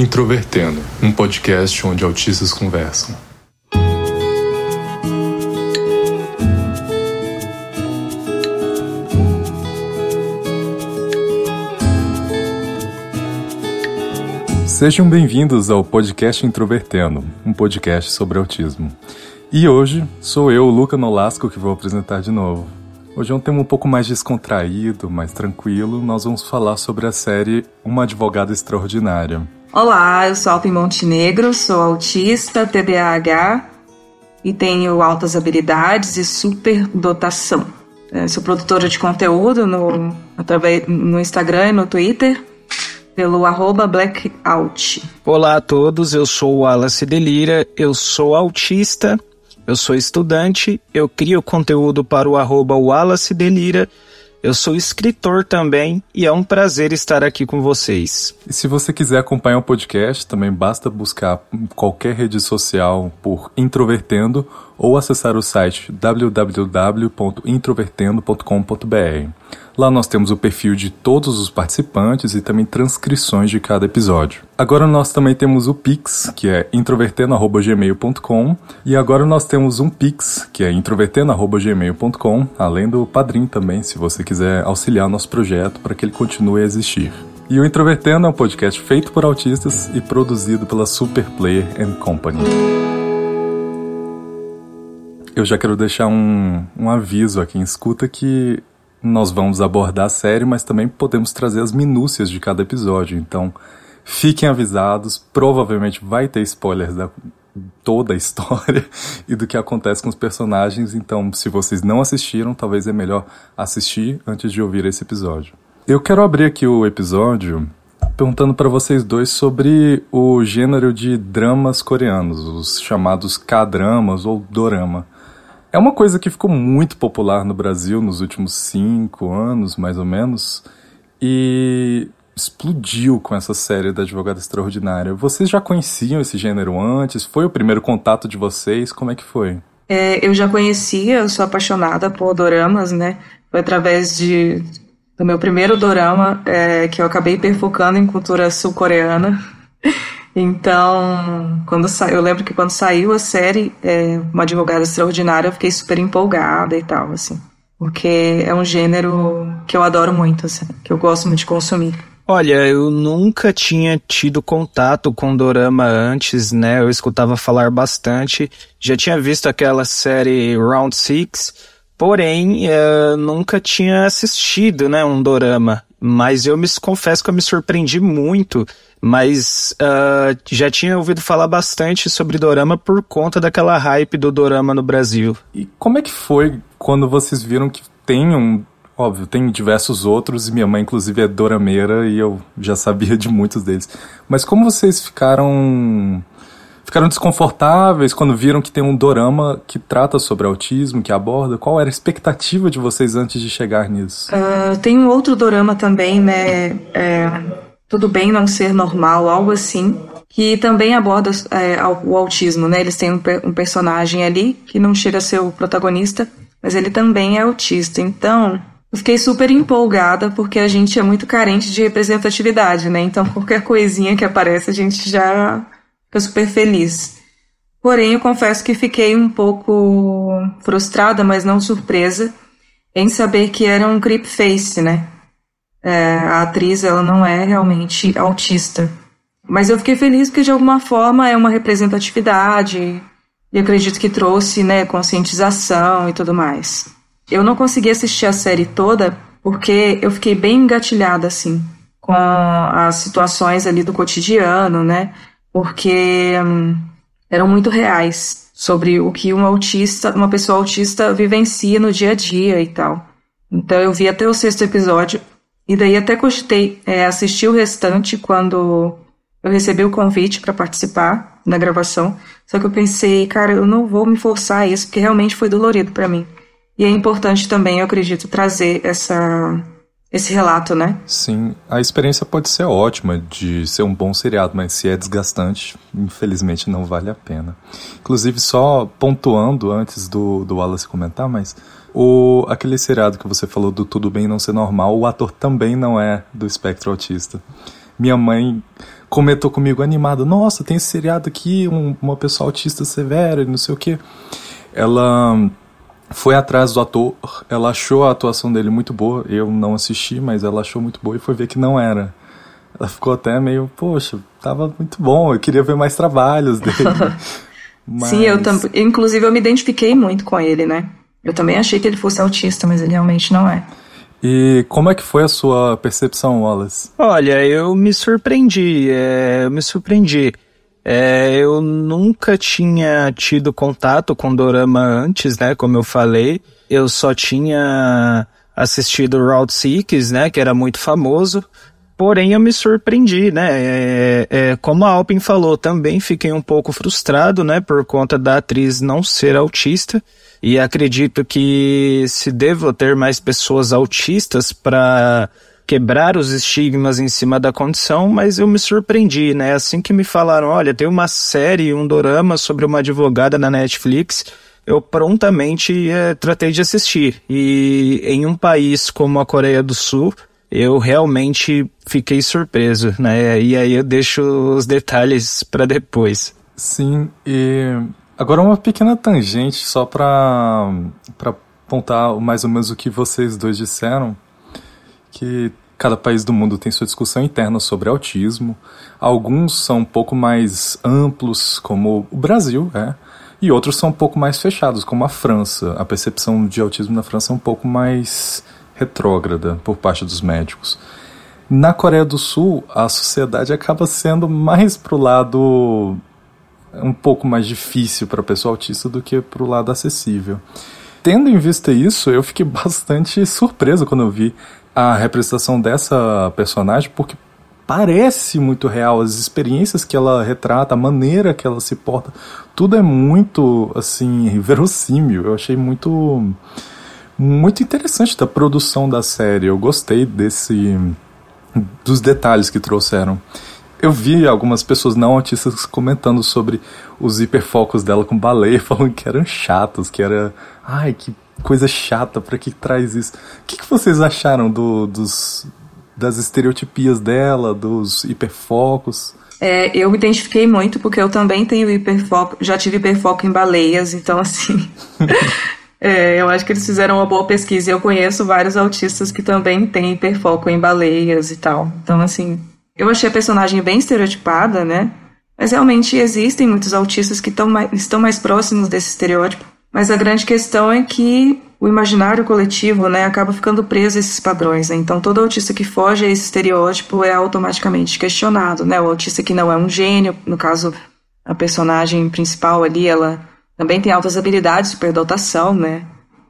Introvertendo, um podcast onde autistas conversam. Sejam bem-vindos ao podcast Introvertendo, um podcast sobre autismo. E hoje sou eu, Luca Nolasco, que vou apresentar de novo. Hoje é um tema um pouco mais descontraído, mais tranquilo. Nós vamos falar sobre a série Uma Advogada Extraordinária. Olá, eu sou Alpin Montenegro, sou autista, TDAH e tenho altas habilidades e superdotação. Sou produtora de conteúdo no, através, no Instagram e no Twitter pelo arroba blackout. Olá a todos, eu sou o Wallace Delira, eu sou autista eu sou estudante, eu crio conteúdo para o arroba Wallace Delira, eu sou escritor também e é um prazer estar aqui com vocês. E se você quiser acompanhar o podcast, também basta buscar qualquer rede social por Introvertendo ou acessar o site www.introvertendo.com.br. Lá nós temos o perfil de todos os participantes e também transcrições de cada episódio. Agora nós também temos o Pix, que é introvertendo.gmail.com e agora nós temos um Pix, que é introvertendo.gmail.com, além do Padrim também, se você quiser auxiliar nosso projeto para que ele continue a existir. E o Introvertendo é um podcast feito por autistas e produzido pela Super Player and Company eu já quero deixar um, um aviso a quem escuta que nós vamos abordar a série, mas também podemos trazer as minúcias de cada episódio. Então, fiquem avisados, provavelmente vai ter spoilers da toda a história e do que acontece com os personagens. Então, se vocês não assistiram, talvez é melhor assistir antes de ouvir esse episódio. Eu quero abrir aqui o episódio perguntando para vocês dois sobre o gênero de dramas coreanos, os chamados K-dramas ou dorama. É uma coisa que ficou muito popular no Brasil nos últimos cinco anos, mais ou menos, e explodiu com essa série da Advogada Extraordinária. Vocês já conheciam esse gênero antes? Foi o primeiro contato de vocês? Como é que foi? É, eu já conhecia, eu sou apaixonada por doramas, né? Foi através de, do meu primeiro dorama é, que eu acabei perfocando em cultura sul-coreana. Então, quando sa... eu lembro que quando saiu a série, é, Uma Advogada Extraordinária, eu fiquei super empolgada e tal, assim. Porque é um gênero que eu adoro muito, assim, que eu gosto muito de consumir. Olha, eu nunca tinha tido contato com dorama antes, né? Eu escutava falar bastante. Já tinha visto aquela série Round Six, porém, eu nunca tinha assistido, né, um dorama. Mas eu me confesso que eu me surpreendi muito mas uh, já tinha ouvido falar bastante sobre Dorama por conta daquela hype do Dorama no Brasil. E como é que foi quando vocês viram que tem um. Óbvio, tem diversos outros, e minha mãe, inclusive, é dorameira e eu já sabia de muitos deles. Mas como vocês ficaram. Ficaram desconfortáveis quando viram que tem um dorama que trata sobre autismo, que aborda? Qual era a expectativa de vocês antes de chegar nisso? Uh, tem um outro dorama também, né? É tudo Bem Não Ser Normal, algo assim, que também aborda é, o autismo, né? Eles têm um, um, personagem ali que não chega a ser o protagonista, mas ele também é autista. Então, eu fiquei super empolgada porque a gente é muito carente de representatividade, né? Então, qualquer coisinha que aparece, a gente já fica super feliz. Porém, eu confesso que fiquei um pouco frustrada, mas não surpresa, em saber que era um creep face, né? É, a atriz ela não é realmente autista. Mas eu fiquei feliz porque de alguma forma é uma representatividade e acredito que trouxe né, conscientização e tudo mais. Eu não consegui assistir a série toda porque eu fiquei bem engatilhada assim com as situações ali do cotidiano, né? Porque hum, eram muito reais sobre o que uma autista, uma pessoa autista vivencia no dia a dia e tal. Então eu vi até o sexto episódio e daí até cogitei é, assistir o restante quando eu recebi o convite para participar da gravação. Só que eu pensei, cara, eu não vou me forçar a isso, porque realmente foi dolorido para mim. E é importante também, eu acredito, trazer essa, esse relato, né? Sim, a experiência pode ser ótima de ser um bom seriado, mas se é desgastante, infelizmente não vale a pena. Inclusive, só pontuando antes do, do Wallace comentar, mas o, aquele seriado que você falou do Tudo Bem Não Ser Normal, o ator também não é do espectro autista. minha mãe comentou comigo animada: Nossa, tem esse seriado aqui, um, uma pessoa autista severa, não sei o que. Ela foi atrás do ator, ela achou a atuação dele muito boa. Eu não assisti, mas ela achou muito boa e foi ver que não era. Ela ficou até meio, poxa, tava muito bom, eu queria ver mais trabalhos dele. mas... Sim, eu também. Inclusive, eu me identifiquei muito com ele, né? Eu também achei que ele fosse autista, mas ele realmente não é. E como é que foi a sua percepção, Wallace? Olha, eu me surpreendi, é, eu me surpreendi. É, eu nunca tinha tido contato com Dorama antes, né? Como eu falei, eu só tinha assistido Route 6, né? Que era muito famoso. Porém, eu me surpreendi, né? É, é, como a Alpin falou, também fiquei um pouco frustrado, né? Por conta da atriz não ser autista. E acredito que se devo ter mais pessoas autistas para quebrar os estigmas em cima da condição, mas eu me surpreendi, né? Assim que me falaram, olha, tem uma série, um dorama sobre uma advogada na Netflix, eu prontamente é, tratei de assistir. E em um país como a Coreia do Sul, eu realmente fiquei surpreso, né? E aí eu deixo os detalhes para depois. Sim, e agora uma pequena tangente só para apontar mais ou menos o que vocês dois disseram, que cada país do mundo tem sua discussão interna sobre autismo. Alguns são um pouco mais amplos, como o Brasil, é, e outros são um pouco mais fechados, como a França. A percepção de autismo na França é um pouco mais retrógrada por parte dos médicos. Na Coreia do Sul, a sociedade acaba sendo mais pro lado um pouco mais difícil para a pessoa autista do que pro lado acessível. Tendo em vista isso, eu fiquei bastante surpreso quando eu vi a representação dessa personagem, porque parece muito real as experiências que ela retrata, a maneira que ela se porta, tudo é muito assim verossímil. Eu achei muito muito interessante da produção da série. Eu gostei desse dos detalhes que trouxeram. Eu vi algumas pessoas não autistas comentando sobre os hiperfocos dela com baleia, falando que eram chatos, que era. Ai, que coisa chata, pra que traz isso? O que, que vocês acharam do, dos, das estereotipias dela, dos hiperfocos? É, eu me identifiquei muito porque eu também tenho hiperfoco, já tive hiperfoco em baleias, então assim. É, eu acho que eles fizeram uma boa pesquisa. Eu conheço vários autistas que também têm hiperfoco em baleias e tal. Então, assim, eu achei a personagem bem estereotipada, né? Mas realmente existem muitos autistas que mais, estão mais próximos desse estereótipo. Mas a grande questão é que o imaginário coletivo, né, acaba ficando preso a esses padrões. Né? Então, todo autista que foge a esse estereótipo é automaticamente questionado, né? O autista que não é um gênio, no caso, a personagem principal ali, ela também tem altas habilidades de superdotação, né?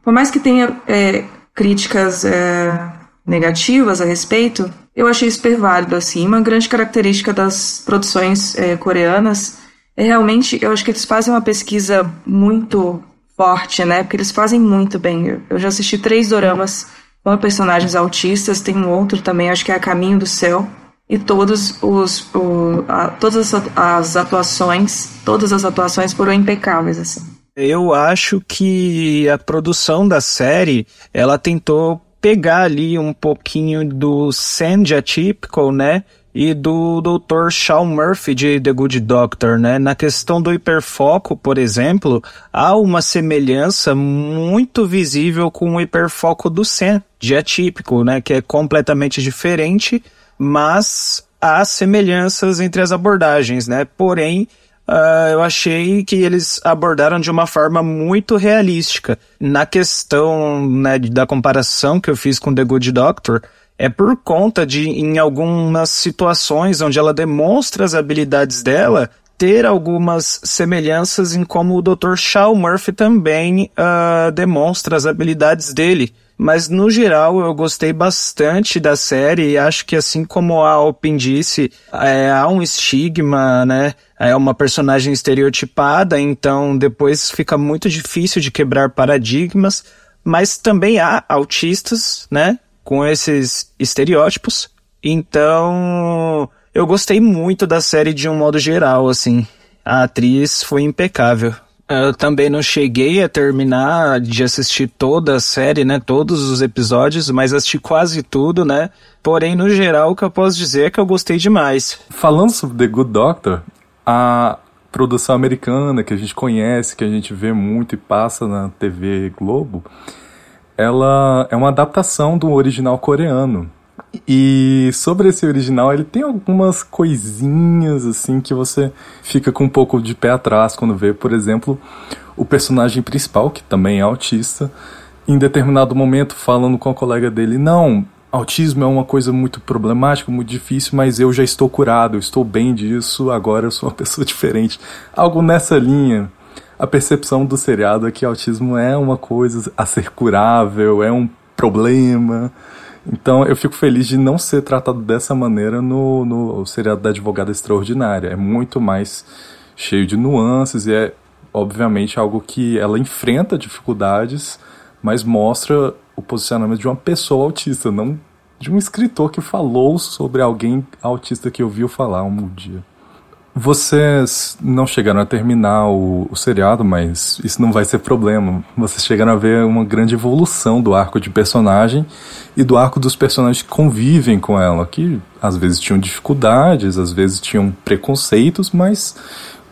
Por mais que tenha é, críticas é, negativas a respeito, eu achei super válido, assim. Uma grande característica das produções é, coreanas é realmente, eu acho que eles fazem uma pesquisa muito forte, né? Porque eles fazem muito bem. Eu já assisti três doramas com personagens autistas, tem um outro também, acho que é A Caminho do Céu, e todos os, o, a, todas as atuações, todas as atuações foram impecáveis, assim. Eu acho que a produção da série, ela tentou pegar ali um pouquinho do Sandy Atypical, né? E do Dr. Shawn Murphy de The Good Doctor, né? Na questão do hiperfoco, por exemplo, há uma semelhança muito visível com o hiperfoco do Sam, de Atípico, né? Que é completamente diferente, mas há semelhanças entre as abordagens, né? Porém, uh, eu achei que eles abordaram de uma forma muito realística. Na questão né, da comparação que eu fiz com The Good Doctor, é por conta de, em algumas situações onde ela demonstra as habilidades dela, ter algumas semelhanças em como o Dr. Shaw Murphy também uh, demonstra as habilidades dele. Mas no geral eu gostei bastante da série e acho que assim como a Alpin disse, é, há um estigma, né? É uma personagem estereotipada, então depois fica muito difícil de quebrar paradigmas, mas também há autistas, né? Com esses estereótipos. Então, eu gostei muito da série de um modo geral, assim. A atriz foi impecável. Eu também não cheguei a terminar de assistir toda a série, né? Todos os episódios, mas assisti quase tudo, né? Porém, no geral, o que eu posso dizer é que eu gostei demais. Falando sobre The Good Doctor, a produção americana que a gente conhece, que a gente vê muito e passa na TV Globo, ela é uma adaptação do original coreano. E sobre esse original, ele tem algumas coisinhas assim que você fica com um pouco de pé atrás quando vê, por exemplo, o personagem principal, que também é autista, em determinado momento falando com a colega dele: "Não, autismo é uma coisa muito problemática, muito difícil, mas eu já estou curado, eu estou bem disso, agora eu sou uma pessoa diferente". Algo nessa linha. A percepção do seriado é que autismo é uma coisa a ser curável, é um problema então eu fico feliz de não ser tratado dessa maneira no, no seriado da advogada extraordinária. É muito mais cheio de nuances e é obviamente algo que ela enfrenta dificuldades, mas mostra o posicionamento de uma pessoa autista, não de um escritor que falou sobre alguém autista que ouviu falar um dia. Vocês não chegaram a terminar o, o, seriado, mas isso não vai ser problema. Vocês chegaram a ver uma grande evolução do arco de personagem e do arco dos personagens que convivem com ela, que às vezes tinham dificuldades, às vezes tinham preconceitos, mas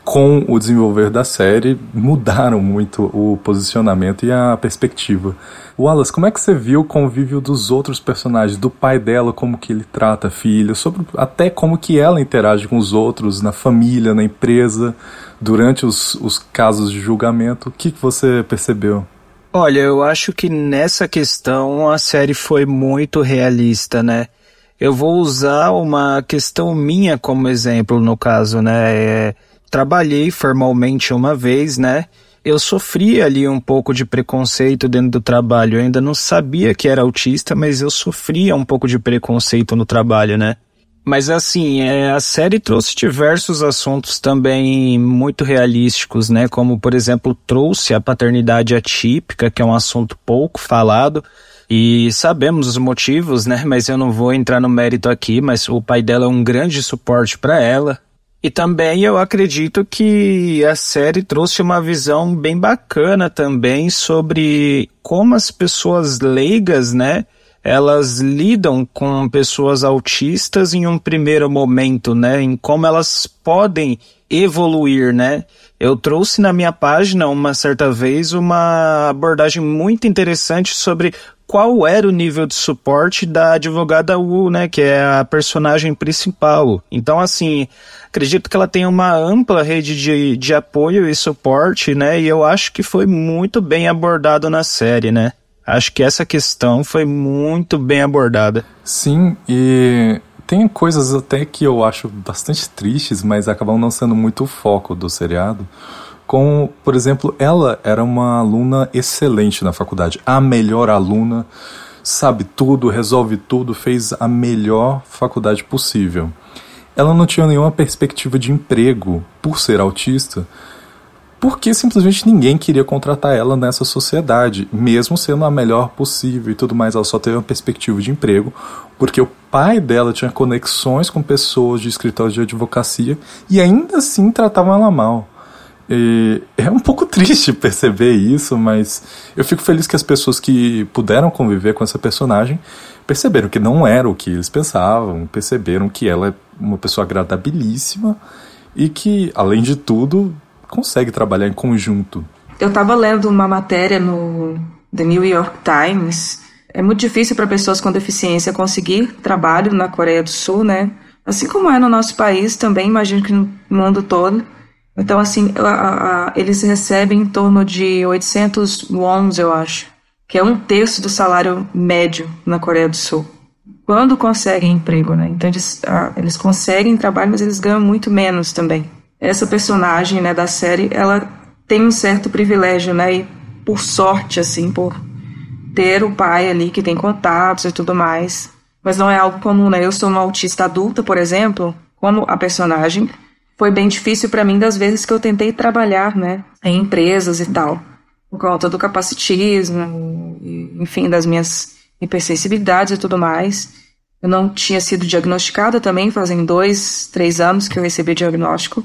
com o desenvolver da série mudaram muito o posicionamento e a perspectiva. Wallace, como é que você viu o convívio dos outros personagens, do pai dela, como que ele trata a filha, sobre até como que ela interage com os outros, na família, na empresa, durante os, os casos de julgamento? O que, que você percebeu? Olha, eu acho que nessa questão a série foi muito realista, né? Eu vou usar uma questão minha como exemplo no caso, né? É, trabalhei formalmente uma vez, né? eu sofria ali um pouco de preconceito dentro do trabalho. Eu ainda não sabia que era autista, mas eu sofria um pouco de preconceito no trabalho, né? Mas assim, é, a série trouxe diversos assuntos também muito realísticos, né? Como, por exemplo, trouxe a paternidade atípica, que é um assunto pouco falado. E sabemos os motivos, né? Mas eu não vou entrar no mérito aqui, mas o pai dela é um grande suporte para ela. E também eu acredito que a série trouxe uma visão bem bacana também sobre como as pessoas leigas, né, elas lidam com pessoas autistas em um primeiro momento, né, em como elas podem evoluir, né? Eu trouxe na minha página uma certa vez uma abordagem muito interessante sobre qual era o nível de suporte da advogada Wu, né, que é a personagem principal. Então, assim, acredito que ela tem uma ampla rede de, de apoio e suporte, né, e eu acho que foi muito bem abordado na série, né. Acho que essa questão foi muito bem abordada. Sim, e tem coisas até que eu acho bastante tristes, mas acabam não sendo muito o foco do seriado com, por exemplo, ela era uma aluna excelente na faculdade, a melhor aluna, sabe tudo, resolve tudo, fez a melhor faculdade possível. Ela não tinha nenhuma perspectiva de emprego por ser autista, porque simplesmente ninguém queria contratar ela nessa sociedade, mesmo sendo a melhor possível e tudo mais. Ela só teve uma perspectiva de emprego, porque o pai dela tinha conexões com pessoas de escritório de advocacia e ainda assim tratavam ela mal. E é um pouco triste perceber isso, mas eu fico feliz que as pessoas que puderam conviver com essa personagem perceberam que não era o que eles pensavam, perceberam que ela é uma pessoa agradabilíssima e que, além de tudo, consegue trabalhar em conjunto. Eu estava lendo uma matéria no The New York Times. É muito difícil para pessoas com deficiência conseguir trabalho na Coreia do Sul, né? Assim como é no nosso país também, imagino que no mundo todo. Então, assim, a, a, eles recebem em torno de 800 wons, eu acho, que é um terço do salário médio na Coreia do Sul. Quando conseguem emprego, né? Então, eles, a, eles conseguem trabalho, mas eles ganham muito menos também. Essa personagem, né, da série, ela tem um certo privilégio, né? E por sorte, assim, por ter o pai ali que tem contatos e tudo mais. Mas não é algo comum, né? Eu sou uma autista adulta, por exemplo, como a personagem, foi bem difícil para mim das vezes que eu tentei trabalhar, né, em empresas e tal, por conta do capacitismo, enfim, das minhas hipersensibilidades e tudo mais. Eu não tinha sido diagnosticada também, fazem dois, três anos que eu recebi diagnóstico.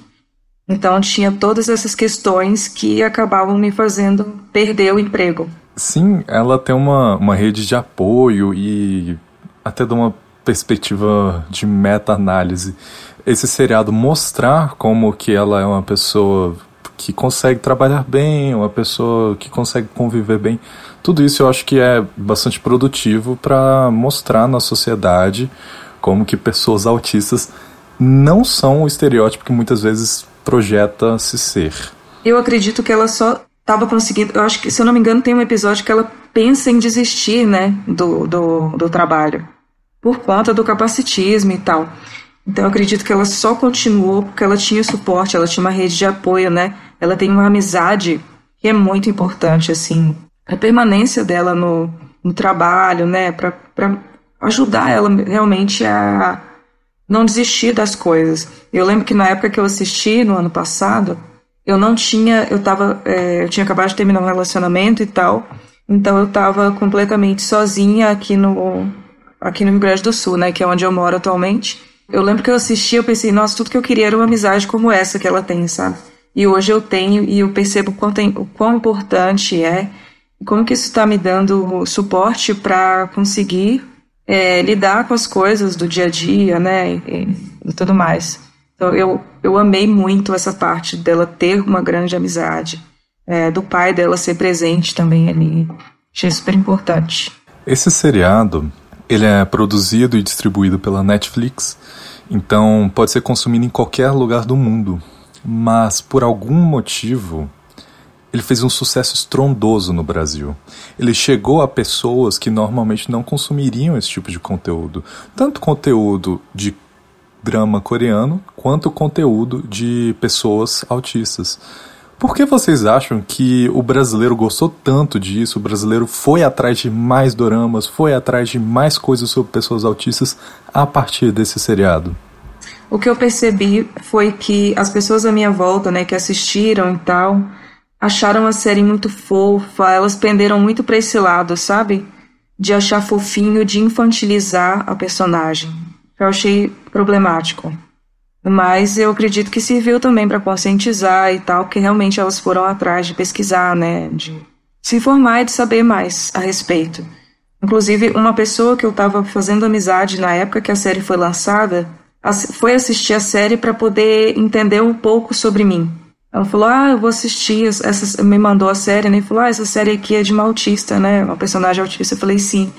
Então tinha todas essas questões que acabavam me fazendo perder o emprego. Sim, ela tem uma, uma rede de apoio e até de uma perspectiva de meta-análise. Esse seriado mostrar como que ela é uma pessoa que consegue trabalhar bem, uma pessoa que consegue conviver bem. Tudo isso eu acho que é bastante produtivo para mostrar na sociedade como que pessoas autistas não são o estereótipo que muitas vezes projeta se ser. Eu acredito que ela só estava conseguindo. Eu acho que, se eu não me engano, tem um episódio que ela pensa em desistir, né, do, do, do trabalho, por conta do capacitismo e tal. Então eu acredito que ela só continuou porque ela tinha suporte, ela tinha uma rede de apoio, né? Ela tem uma amizade que é muito importante, assim, a permanência dela no, no trabalho, né? Para ajudar ela realmente a não desistir das coisas. Eu lembro que na época que eu assisti, no ano passado, eu não tinha, eu tava, é, eu tinha acabado de terminar um relacionamento e tal, então eu estava completamente sozinha aqui no, aqui no Rio Grande do Sul, né, que é onde eu moro atualmente. Eu lembro que eu assisti, eu pensei, nossa, tudo que eu queria era uma amizade como essa que ela tem, sabe? E hoje eu tenho e eu percebo o quão, tem, o quão importante é como que isso está me dando suporte para conseguir é, lidar com as coisas do dia a dia, né, e, e tudo mais. Então eu, eu amei muito essa parte dela ter uma grande amizade, é, do pai dela ser presente também ali. Achei super importante. Esse seriado, ele é produzido e distribuído pela Netflix, então pode ser consumido em qualquer lugar do mundo. Mas por algum motivo, ele fez um sucesso estrondoso no Brasil. Ele chegou a pessoas que normalmente não consumiriam esse tipo de conteúdo. Tanto conteúdo de drama coreano, quanto conteúdo de pessoas autistas. Por que vocês acham que o brasileiro gostou tanto disso? O brasileiro foi atrás de mais doramas, foi atrás de mais coisas sobre pessoas autistas a partir desse seriado? O que eu percebi foi que as pessoas à minha volta, né, que assistiram e tal, acharam a série muito fofa, elas penderam muito para esse lado, sabe? De achar fofinho, de infantilizar a personagem. Eu achei problemático. Mas eu acredito que serviu também para conscientizar e tal, que realmente elas foram atrás de pesquisar, né? De se informar e de saber mais a respeito. Inclusive, uma pessoa que eu estava fazendo amizade na época que a série foi lançada foi assistir a série para poder entender um pouco sobre mim. Ela falou: Ah, eu vou assistir. Essa, me mandou a série, né? E falou: Ah, essa série aqui é de uma autista, né? Uma personagem autista. Eu falei: Sim.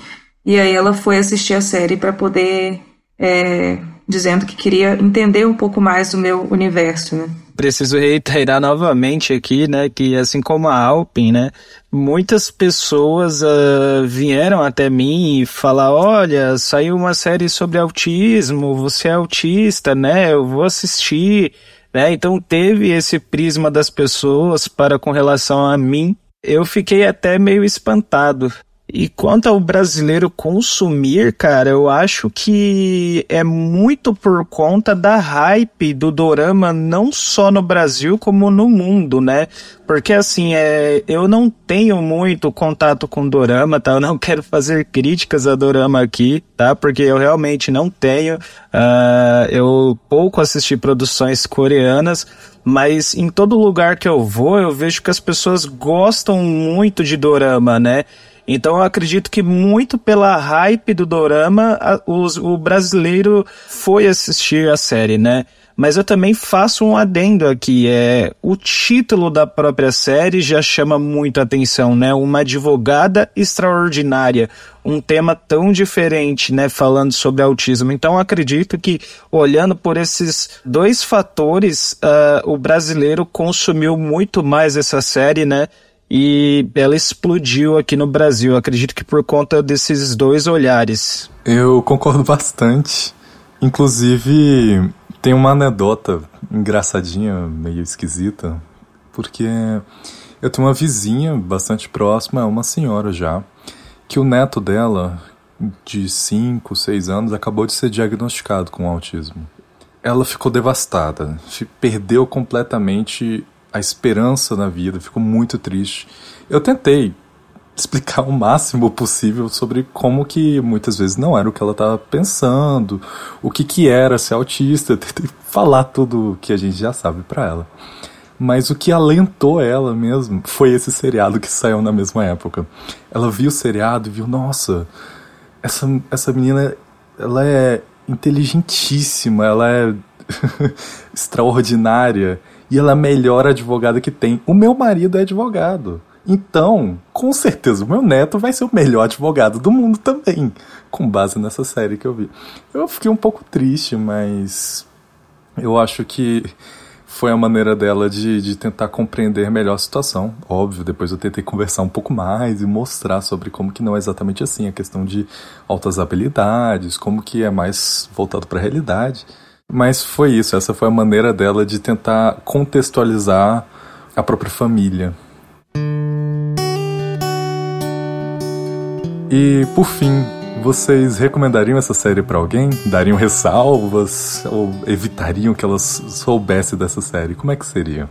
E aí ela foi assistir a série para poder. É, dizendo que queria entender um pouco mais do meu universo, né? Preciso reiterar novamente aqui, né, que assim como a Alpin, né, muitas pessoas uh, vieram até mim e falar, olha, saiu uma série sobre autismo, você é autista, né, eu vou assistir. Né? Então teve esse prisma das pessoas para com relação a mim. Eu fiquei até meio espantado. E quanto ao brasileiro consumir, cara, eu acho que é muito por conta da hype do dorama, não só no Brasil, como no mundo, né? Porque assim, é, eu não tenho muito contato com dorama, tá? Eu não quero fazer críticas a dorama aqui, tá? Porque eu realmente não tenho. Uh, eu pouco assisti produções coreanas, mas em todo lugar que eu vou, eu vejo que as pessoas gostam muito de dorama, né? Então eu acredito que muito pela hype do dorama, a, os, o brasileiro foi assistir a série, né? Mas eu também faço um adendo aqui, é o título da própria série já chama muito atenção, né? Uma advogada extraordinária, um tema tão diferente, né? Falando sobre autismo. Então acredito que olhando por esses dois fatores, uh, o brasileiro consumiu muito mais essa série, né? E ela explodiu aqui no Brasil. Acredito que por conta desses dois olhares. Eu concordo bastante. Inclusive, tem uma anedota engraçadinha, meio esquisita, porque eu tenho uma vizinha bastante próxima, uma senhora já, que o neto dela, de 5, 6 anos, acabou de ser diagnosticado com autismo. Ela ficou devastada, perdeu completamente a esperança na vida, ficou muito triste. Eu tentei explicar o máximo possível sobre como que muitas vezes não era o que ela estava pensando, o que que era ser autista, tentei falar tudo que a gente já sabe para ela. Mas o que alentou ela mesmo foi esse seriado que saiu na mesma época. Ela viu o seriado e viu, nossa, essa, essa menina, ela é inteligentíssima, ela é extraordinária e ela é a melhor advogada que tem. O meu marido é advogado. Então, com certeza, o meu neto vai ser o melhor advogado do mundo também, com base nessa série que eu vi. Eu fiquei um pouco triste, mas eu acho que foi a maneira dela de, de tentar compreender melhor a situação. Óbvio, depois eu tentei conversar um pouco mais e mostrar sobre como que não é exatamente assim, a questão de altas habilidades, como que é mais voltado para a realidade. Mas foi isso, essa foi a maneira dela de tentar contextualizar a própria família. E por fim, vocês recomendariam essa série para alguém? Dariam ressalvas ou evitariam que elas soubesse dessa série? Como é que seria?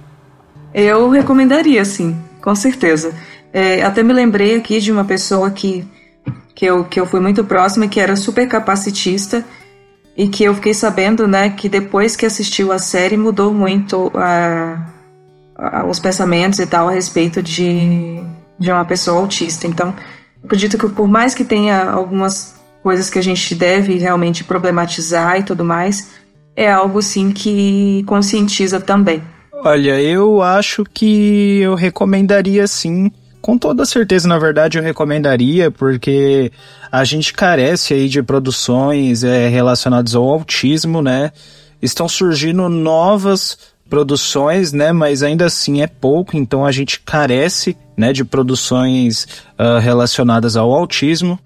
Eu recomendaria, sim, com certeza. É, até me lembrei aqui de uma pessoa que, que, eu, que eu fui muito próxima, que era super capacitista e que eu fiquei sabendo, né, que depois que assistiu a série mudou muito a, a, os pensamentos e tal a respeito de, de uma pessoa autista. Então, acredito que por mais que tenha algumas coisas que a gente deve realmente problematizar e tudo mais, é algo sim que conscientiza também. Olha, eu acho que eu recomendaria sim com toda certeza, na verdade, eu recomendaria, porque a gente carece aí de produções é, relacionadas ao autismo, né? Estão surgindo novas produções, né? Mas ainda assim é pouco, então a gente carece, né, de produções uh, relacionadas ao autismo.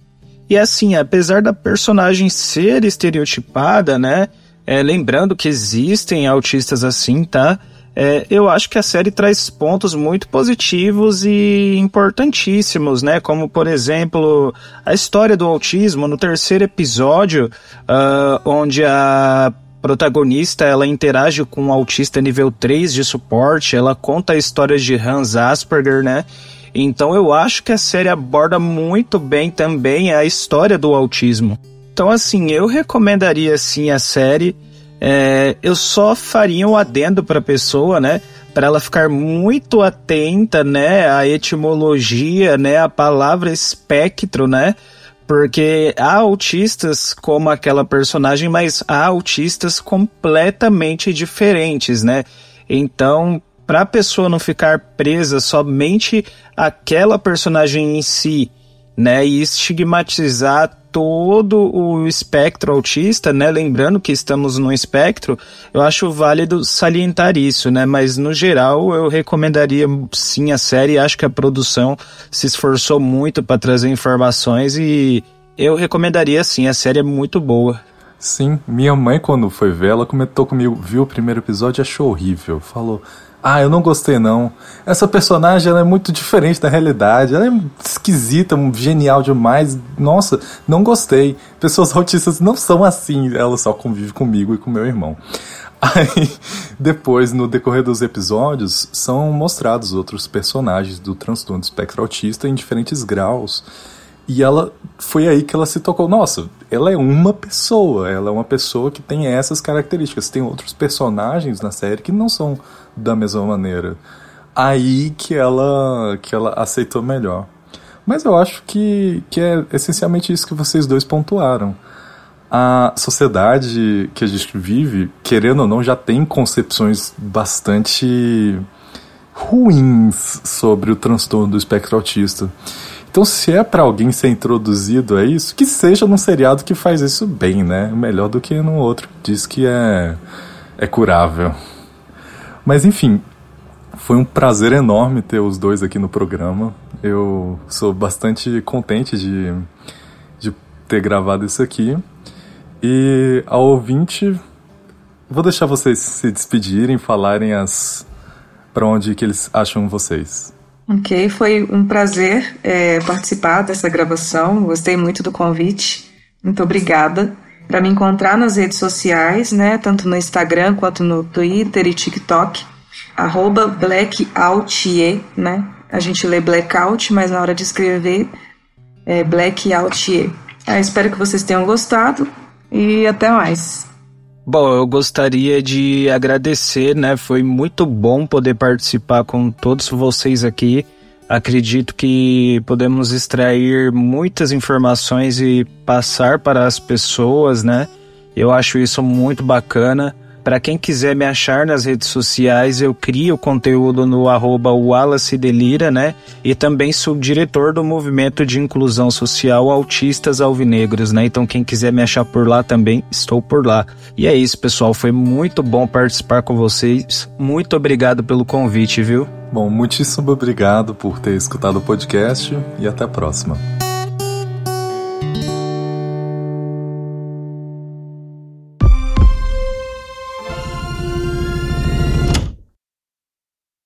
E assim, apesar da personagem ser estereotipada, né? É, lembrando que existem autistas assim, tá? É, eu acho que a série traz pontos muito positivos e importantíssimos, né? Como, por exemplo, a história do autismo no terceiro episódio, uh, onde a protagonista ela interage com um autista nível 3 de suporte, ela conta a história de Hans Asperger, né? Então eu acho que a série aborda muito bem também a história do autismo. Então assim, eu recomendaria sim a série. É, eu só faria um adendo para a pessoa, né? Para ela ficar muito atenta, né? À etimologia, né? A palavra espectro, né? Porque há autistas como aquela personagem, mas há autistas completamente diferentes, né? Então, para a pessoa não ficar presa somente àquela personagem em si, né? E estigmatizar todo o espectro autista, né? Lembrando que estamos no espectro, eu acho válido salientar isso, né? Mas no geral eu recomendaria sim a série. Acho que a produção se esforçou muito para trazer informações e eu recomendaria sim. A série é muito boa. Sim, minha mãe quando foi ver, ela comentou comigo, viu o primeiro episódio, achou horrível, falou. Ah, eu não gostei não. Essa personagem ela é muito diferente da realidade. Ela é esquisita, genial demais. Nossa, não gostei. Pessoas autistas não são assim. Ela só convive comigo e com meu irmão. Aí, depois, no decorrer dos episódios, são mostrados outros personagens do transtorno do espectro autista em diferentes graus. E ela foi aí que ela se tocou. Nossa, ela é uma pessoa. Ela é uma pessoa que tem essas características. Tem outros personagens na série que não são da mesma maneira. Aí que ela que ela aceitou melhor. Mas eu acho que, que é essencialmente isso que vocês dois pontuaram. A sociedade que a gente vive, querendo ou não, já tem concepções bastante ruins sobre o transtorno do espectro autista. Então, se é para alguém ser introduzido a isso, que seja num seriado que faz isso bem, né? Melhor do que no outro que diz que é, é curável. Mas enfim, foi um prazer enorme ter os dois aqui no programa. Eu sou bastante contente de, de ter gravado isso aqui. E ao ouvinte, vou deixar vocês se despedirem, falarem as para onde que eles acham vocês. Ok, foi um prazer é, participar dessa gravação. Gostei muito do convite. Muito obrigada para me encontrar nas redes sociais, né, tanto no Instagram quanto no Twitter e TikTok, arroba né? A gente lê blackout, mas na hora de escrever é blackoutier. Ah, espero que vocês tenham gostado e até mais. Bom, eu gostaria de agradecer, né? Foi muito bom poder participar com todos vocês aqui. Acredito que podemos extrair muitas informações e passar para as pessoas, né? Eu acho isso muito bacana. Para quem quiser me achar nas redes sociais, eu crio conteúdo no arroba Wallace Delira, né? E também sou diretor do movimento de inclusão social Autistas Alvinegros, né? Então quem quiser me achar por lá também, estou por lá. E é isso, pessoal. Foi muito bom participar com vocês. Muito obrigado pelo convite, viu? Bom, muitíssimo obrigado por ter escutado o podcast e até a próxima.